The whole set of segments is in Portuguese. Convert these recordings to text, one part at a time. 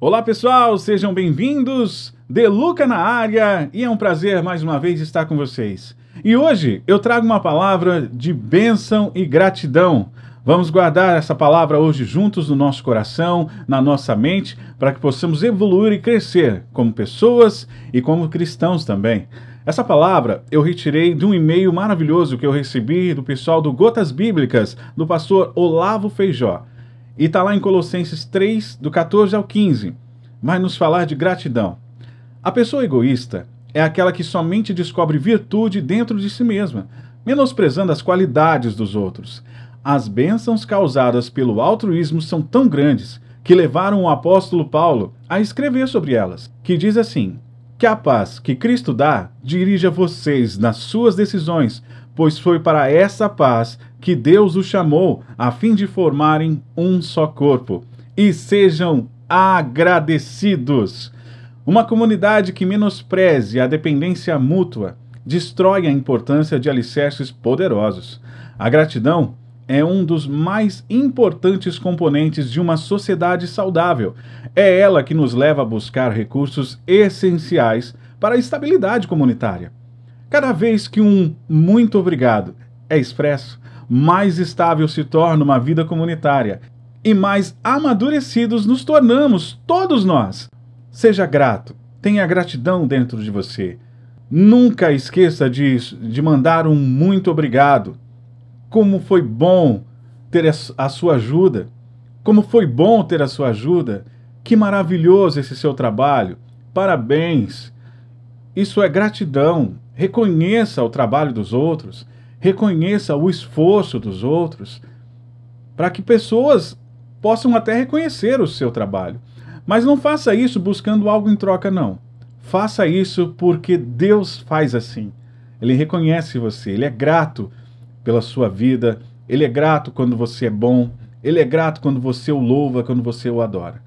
Olá pessoal, sejam bem-vindos. De Luca na área e é um prazer mais uma vez estar com vocês. E hoje eu trago uma palavra de bênção e gratidão. Vamos guardar essa palavra hoje juntos no nosso coração, na nossa mente, para que possamos evoluir e crescer como pessoas e como cristãos também. Essa palavra eu retirei de um e-mail maravilhoso que eu recebi do pessoal do Gotas Bíblicas, do pastor Olavo Feijó. E está lá em Colossenses 3, do 14 ao 15. Vai nos falar de gratidão. A pessoa egoísta é aquela que somente descobre virtude dentro de si mesma, menosprezando as qualidades dos outros. As bênçãos causadas pelo altruísmo são tão grandes que levaram o apóstolo Paulo a escrever sobre elas, que diz assim: Que a paz que Cristo dá dirija vocês nas suas decisões, pois foi para essa paz que Deus os chamou, a fim de formarem um só corpo. E sejam agradecidos. Uma comunidade que menospreze a dependência mútua destrói a importância de alicerces poderosos. A gratidão é um dos mais importantes componentes de uma sociedade saudável. É ela que nos leva a buscar recursos essenciais para a estabilidade comunitária. Cada vez que um muito obrigado é expresso, mais estável se torna uma vida comunitária e mais amadurecidos nos tornamos, todos nós. Seja grato, tenha gratidão dentro de você. Nunca esqueça disso, de mandar um muito obrigado. Como foi bom ter a sua ajuda. Como foi bom ter a sua ajuda. Que maravilhoso esse seu trabalho. Parabéns. Isso é gratidão. Reconheça o trabalho dos outros, reconheça o esforço dos outros, para que pessoas possam até reconhecer o seu trabalho. Mas não faça isso buscando algo em troca, não. Faça isso porque Deus faz assim. Ele reconhece você, ele é grato pela sua vida, ele é grato quando você é bom, ele é grato quando você o louva, quando você o adora.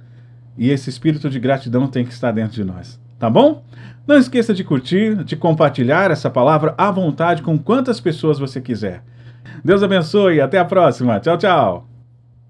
E esse espírito de gratidão tem que estar dentro de nós tá bom? Não esqueça de curtir, de compartilhar essa palavra à vontade com quantas pessoas você quiser. Deus abençoe e até a próxima. Tchau, tchau.